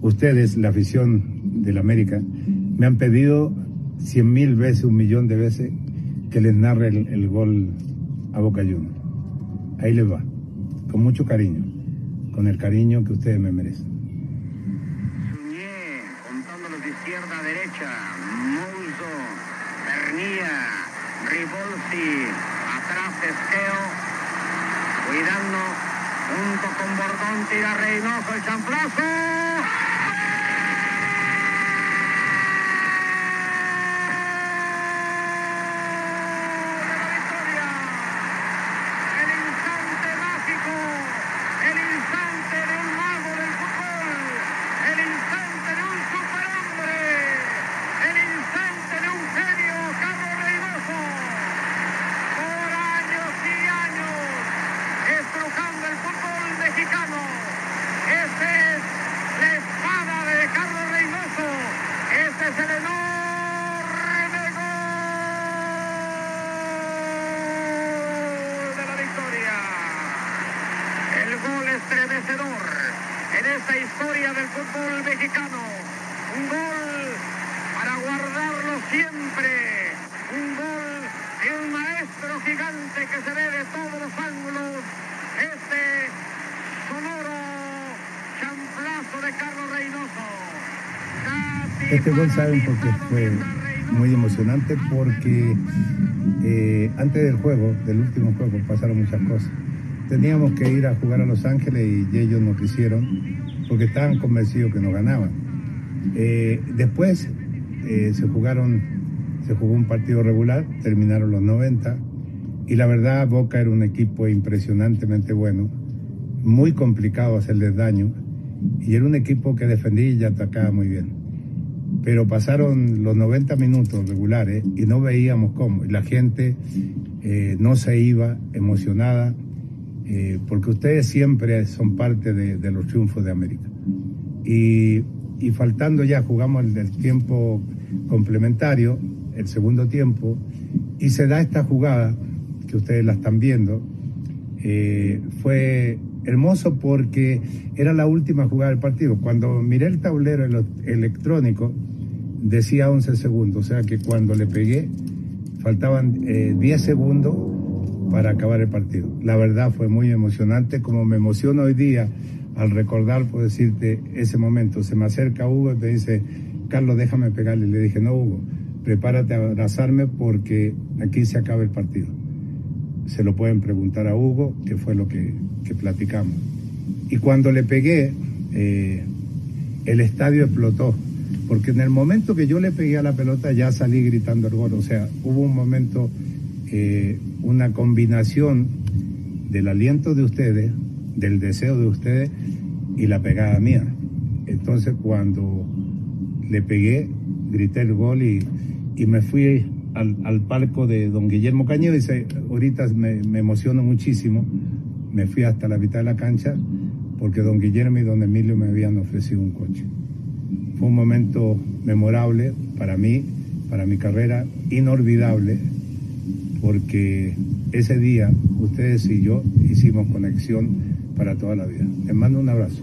ustedes, la afición del América, me han pedido cien mil veces, un millón de veces, que les narre el, el gol a Boca Juniors. Ahí les va, con mucho cariño, con el cariño que ustedes me merecen. Contándolos de izquierda a derecha. Mouso, Pernilla, Ribolsi, atrás Esqueo, cuidando, junto con Bordón, tira Reynoso, el champlazo. El instante mágico, el instante de un mago del fútbol, el instante de un superhombre, el instante de un genio, Carlos Reynoso. Por años y años, estrujando el fútbol mexicano. Esta es la espada de Carlos Reynoso. Este es el enorme gol de la victoria. El gol estremecedor en esta historia del fútbol mexicano. Un gol para guardarlo siempre. Un gol de un maestro gigante que se ve de todos los ángulos. Este sonoro champlazo de Carlos Reynoso. Casi Este gol saben por qué paralizado fue Reynoso muy emocionante porque eh, antes del juego, del último juego, pasaron muchas cosas. Teníamos que ir a jugar a Los Ángeles y ellos no quisieron porque estaban convencidos que no ganaban. Eh, después eh, se jugaron, se jugó un partido regular, terminaron los 90 y la verdad Boca era un equipo impresionantemente bueno, muy complicado hacerles daño y era un equipo que defendía y atacaba muy bien pero pasaron los 90 minutos regulares y no veíamos cómo. La gente eh, no se iba emocionada, eh, porque ustedes siempre son parte de, los triunfos de América. Y, faltando ya, jugamos el, el tiempo complementario, el segundo tiempo, y se da esta jugada, que ustedes la están viendo, eh, fue hermoso porque era la última jugada del partido. Cuando miré el tablero electrónico, decía 11 segundos, o sea que cuando le pegué, faltaban eh, 10 segundos para acabar el partido. La verdad fue muy emocionante, como me emociono hoy día al recordar, por decirte, ese momento. Se me acerca Hugo y me dice, Carlos, déjame pegarle. Le dije, no, Hugo, prepárate a abrazarme porque aquí se acaba el partido. Se lo pueden preguntar a Hugo, que fue lo que, que platicamos. y cuando le pegué, eh, el estadio explotó. Porque en el momento que yo le pegué a la pelota ya salí gritando el gol. O sea, hubo un momento, eh, una combinación del aliento de ustedes, del deseo de ustedes y la pegada mía. Entonces cuando le pegué, grité el gol y, y me fui al, al, palco de don Guillermo Cañedo y dice, ahorita me, me emociono muchísimo. Me fui hasta la mitad de la cancha porque don Guillermo y don Emilio me habían ofrecido un coche. Fue un momento memorable para mí, para mi carrera, inolvidable, porque ese día ustedes y yo hicimos conexión para toda la vida. Les mando un abrazo.